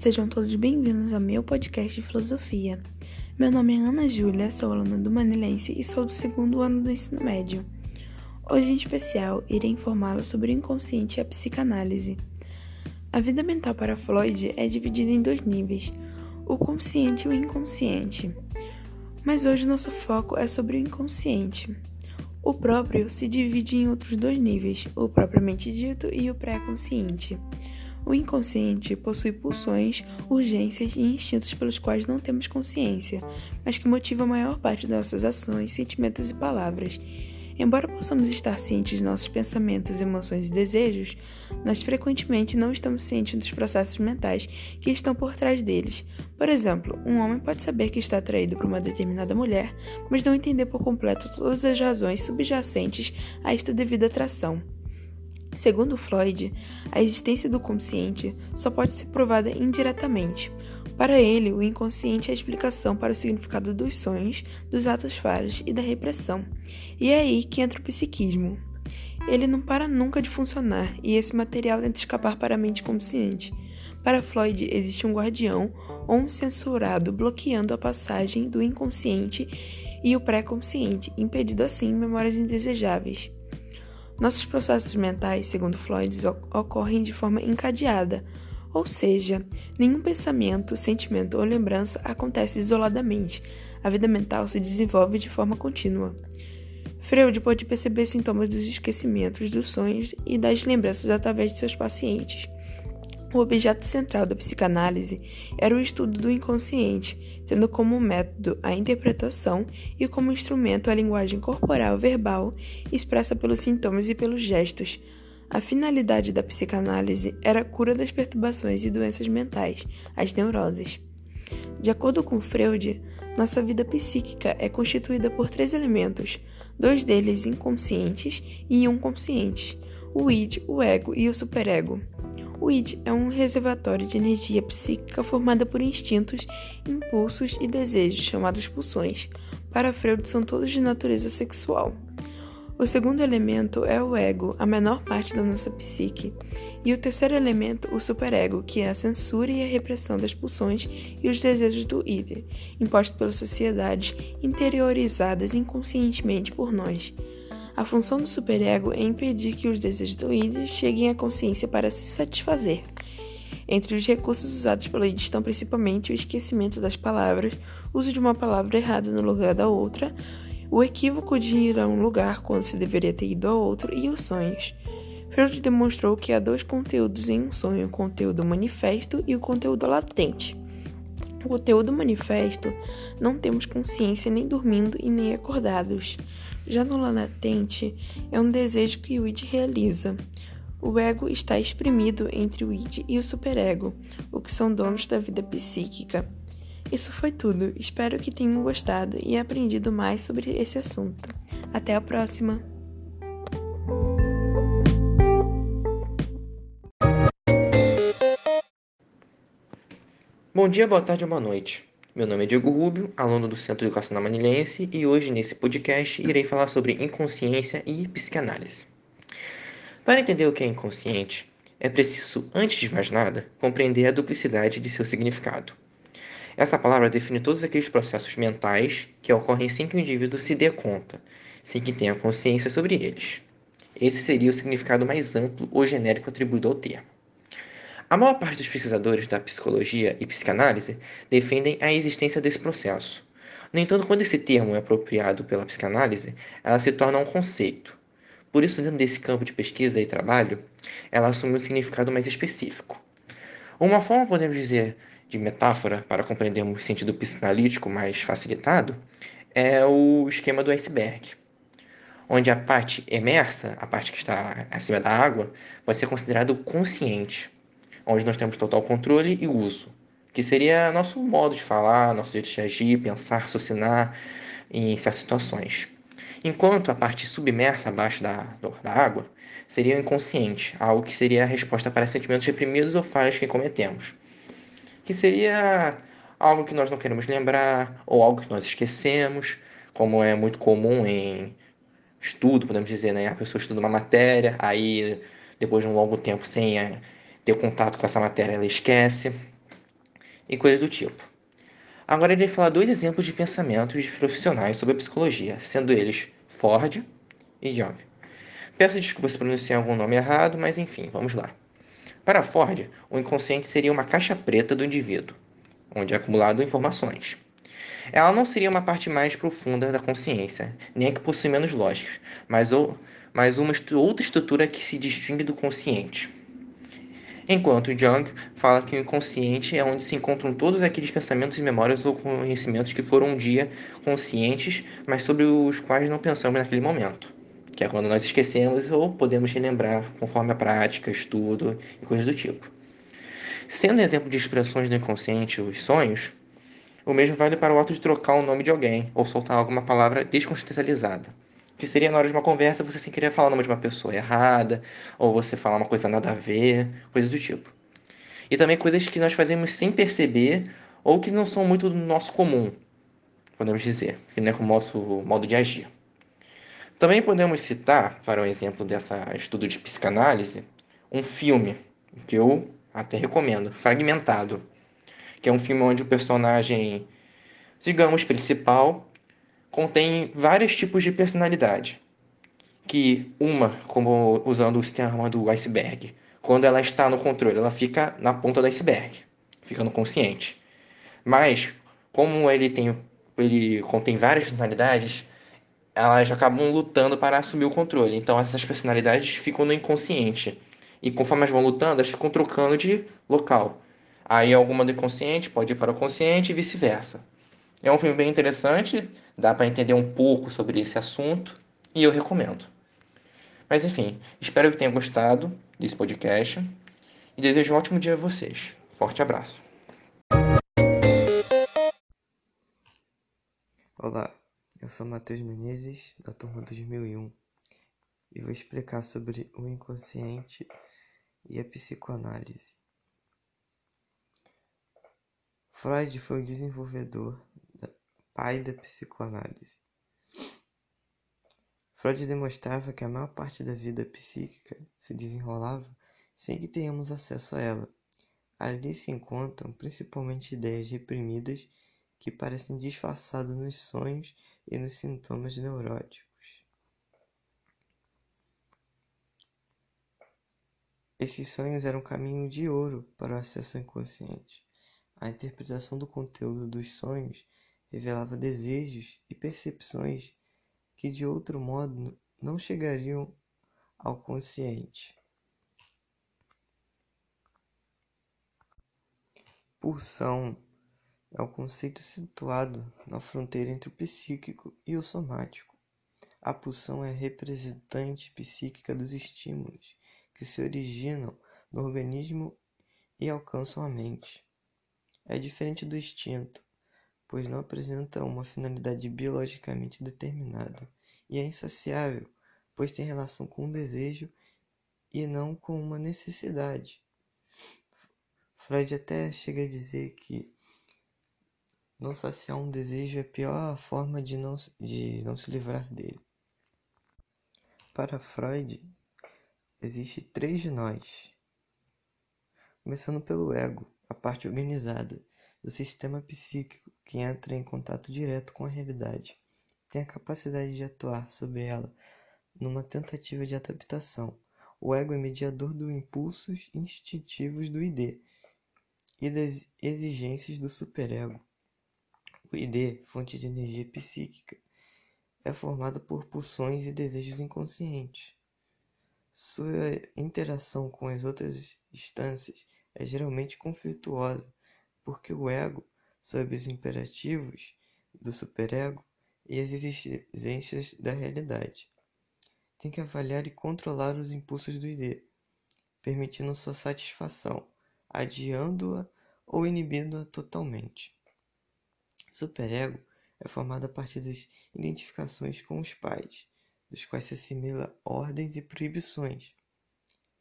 Sejam todos bem-vindos ao meu podcast de filosofia. Meu nome é Ana Júlia, sou aluna do Manilense e sou do segundo ano do ensino médio. Hoje, em especial, irei informá-lo sobre o inconsciente e a psicanálise. A vida mental para Freud é dividida em dois níveis, o consciente e o inconsciente. Mas hoje nosso foco é sobre o inconsciente. O próprio se divide em outros dois níveis, o propriamente dito e o pré-consciente. O inconsciente possui pulsões, urgências e instintos pelos quais não temos consciência, mas que motivam a maior parte das nossas ações, sentimentos e palavras. Embora possamos estar cientes de nossos pensamentos, emoções e desejos, nós frequentemente não estamos cientes dos processos mentais que estão por trás deles. Por exemplo, um homem pode saber que está atraído por uma determinada mulher, mas não entender por completo todas as razões subjacentes a esta devida atração. Segundo Freud, a existência do consciente só pode ser provada indiretamente. Para ele, o inconsciente é a explicação para o significado dos sonhos, dos atos falhos e da repressão. E é aí que entra o psiquismo. Ele não para nunca de funcionar e esse material tenta escapar para a mente consciente. Para Freud, existe um guardião ou um censurado bloqueando a passagem do inconsciente e o pré-consciente, impedindo assim memórias indesejáveis. Nossos processos mentais, segundo Freud, ocorrem de forma encadeada, ou seja, nenhum pensamento, sentimento ou lembrança acontece isoladamente. A vida mental se desenvolve de forma contínua. Freud pode perceber sintomas dos esquecimentos, dos sonhos e das lembranças através de seus pacientes. O objeto central da psicanálise era o estudo do inconsciente, tendo como método a interpretação e como instrumento a linguagem corporal verbal expressa pelos sintomas e pelos gestos. A finalidade da psicanálise era a cura das perturbações e doenças mentais, as neuroses. De acordo com Freud, nossa vida psíquica é constituída por três elementos, dois deles inconscientes e um consciente: o id, o ego e o superego. O id é um reservatório de energia psíquica formada por instintos, impulsos e desejos, chamados pulsões. Para Freud, são todos de natureza sexual. O segundo elemento é o ego, a menor parte da nossa psique. E o terceiro elemento, o superego, que é a censura e a repressão das pulsões e os desejos do id, impostos pelas sociedades, interiorizadas inconscientemente por nós. A função do superego é impedir que os desejos do id cheguem à consciência para se satisfazer. Entre os recursos usados pelo id estão principalmente o esquecimento das palavras, uso de uma palavra errada no lugar da outra, o equívoco de ir a um lugar quando se deveria ter ido a outro e os sonhos. Freud demonstrou que há dois conteúdos em um sonho: o conteúdo manifesto e o conteúdo latente. O conteúdo manifesto não temos consciência nem dormindo e nem acordados. Já no latente, é um desejo que o id realiza. O ego está exprimido entre o id e o superego, o que são donos da vida psíquica. Isso foi tudo. Espero que tenham gostado e aprendido mais sobre esse assunto. Até a próxima! Bom dia, boa tarde ou boa noite. Meu nome é Diego Rubio, aluno do Centro Educacional Manilense, e hoje nesse podcast irei falar sobre inconsciência e psicanálise. Para entender o que é inconsciente, é preciso, antes de mais nada, compreender a duplicidade de seu significado. Essa palavra define todos aqueles processos mentais que ocorrem sem que o indivíduo se dê conta, sem que tenha consciência sobre eles. Esse seria o significado mais amplo ou genérico atribuído ao termo. A maior parte dos pesquisadores da psicologia e psicanálise defendem a existência desse processo. No entanto, quando esse termo é apropriado pela psicanálise, ela se torna um conceito. Por isso, dentro desse campo de pesquisa e trabalho, ela assume um significado mais específico. Uma forma, podemos dizer, de metáfora para compreendermos o sentido psicanalítico mais facilitado é o esquema do iceberg, onde a parte emersa, a parte que está acima da água, pode ser considerado consciente onde nós temos total controle e uso, que seria nosso modo de falar, nosso jeito de agir, pensar, raciocinar em certas situações. Enquanto a parte submersa abaixo da, da água seria o inconsciente, algo que seria a resposta para sentimentos reprimidos ou falhas que cometemos, que seria algo que nós não queremos lembrar ou algo que nós esquecemos, como é muito comum em estudo, podemos dizer, né? A pessoa estuda uma matéria, aí depois de um longo tempo sem ter contato com essa matéria, ela esquece. e coisas do tipo. Agora irei falar dois exemplos de pensamentos de profissionais sobre a psicologia, sendo eles Ford e Jung. Peço desculpa se pronunciar algum nome errado, mas enfim, vamos lá. Para Ford, o inconsciente seria uma caixa preta do indivíduo, onde é acumulado informações. Ela não seria uma parte mais profunda da consciência, nem a que possui menos lógicas, mas, ou, mas uma outra estrutura que se distingue do consciente. Enquanto Jung fala que o inconsciente é onde se encontram todos aqueles pensamentos e memórias ou conhecimentos que foram um dia conscientes, mas sobre os quais não pensamos naquele momento, que é quando nós esquecemos ou podemos relembrar conforme a prática, estudo e coisas do tipo. Sendo exemplo de expressões do inconsciente os sonhos, o mesmo vale para o ato de trocar o nome de alguém ou soltar alguma palavra descontextualizada que seria na hora de uma conversa você sem querer falar o nome de uma pessoa errada, ou você falar uma coisa nada a ver, coisas do tipo. E também coisas que nós fazemos sem perceber, ou que não são muito do nosso comum, podemos dizer, que não é o nosso modo de agir. Também podemos citar, para um exemplo dessa estudo de psicanálise, um filme que eu até recomendo, Fragmentado, que é um filme onde o personagem, digamos, principal contém vários tipos de personalidade. Que uma, como usando o sistema do iceberg, quando ela está no controle, ela fica na ponta do iceberg, ficando consciente. Mas, como ele tem ele contém várias personalidades, elas acabam lutando para assumir o controle. Então essas personalidades ficam no inconsciente. E conforme elas vão lutando, elas ficam trocando de local. Aí alguma do inconsciente pode ir para o consciente e vice-versa. É um filme bem interessante, dá para entender um pouco sobre esse assunto e eu recomendo. Mas enfim, espero que tenham gostado desse podcast e desejo um ótimo dia a vocês. Forte abraço. Olá, eu sou Matheus Menezes, da turma 2001, e vou explicar sobre o inconsciente e a psicoanálise. Freud foi o desenvolvedor pai da psicoanálise. Freud demonstrava que a maior parte da vida psíquica se desenrolava sem que tenhamos acesso a ela. Ali se encontram principalmente ideias reprimidas que parecem disfarçadas nos sonhos e nos sintomas neuróticos. Esses sonhos eram um caminho de ouro para o acesso ao inconsciente. A interpretação do conteúdo dos sonhos revelava desejos e percepções que de outro modo não chegariam ao consciente. Pulsão é o conceito situado na fronteira entre o psíquico e o somático. A pulsão é a representante psíquica dos estímulos que se originam no organismo e alcançam a mente. É diferente do instinto, pois não apresenta uma finalidade biologicamente determinada, e é insaciável, pois tem relação com um desejo e não com uma necessidade. Freud até chega a dizer que não saciar um desejo é a pior forma de não, de não se livrar dele. Para Freud, existe três nós, começando pelo ego, a parte organizada, do sistema psíquico que entra em contato direto com a realidade. Tem a capacidade de atuar sobre ela numa tentativa de adaptação. O ego é mediador dos impulsos instintivos do ID e das exigências do superego. O ID, fonte de energia psíquica, é formado por pulsões e desejos inconscientes. Sua interação com as outras instâncias é geralmente conflituosa porque o ego, sob os imperativos do superego e as exigências da realidade, tem que avaliar e controlar os impulsos do id, permitindo sua satisfação, adiando-a ou inibindo-a totalmente. Superego é formado a partir das identificações com os pais, dos quais se assimila ordens e proibições.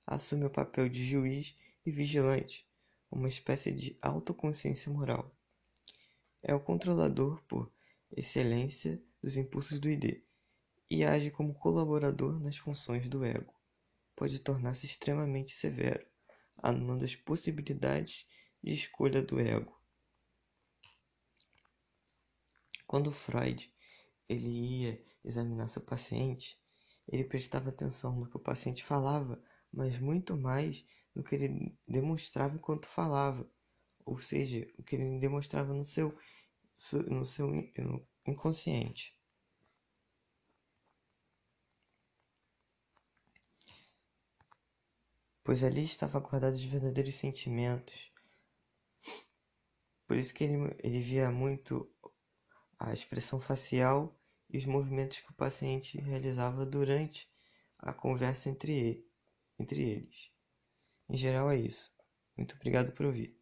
Assume o papel de juiz e vigilante, uma espécie de autoconsciência moral. É o controlador por excelência dos impulsos do ID e age como colaborador nas funções do ego. Pode tornar-se extremamente severo, anulando as possibilidades de escolha do ego. Quando Freud ele ia examinar seu paciente, ele prestava atenção no que o paciente falava, mas muito mais no que ele demonstrava enquanto falava, ou seja, o que ele demonstrava no seu, no seu inconsciente. Pois ali estava guardado os verdadeiros sentimentos. Por isso que ele, ele via muito a expressão facial e os movimentos que o paciente realizava durante a conversa entre, ele, entre eles. Em geral é isso. Muito obrigado por ouvir.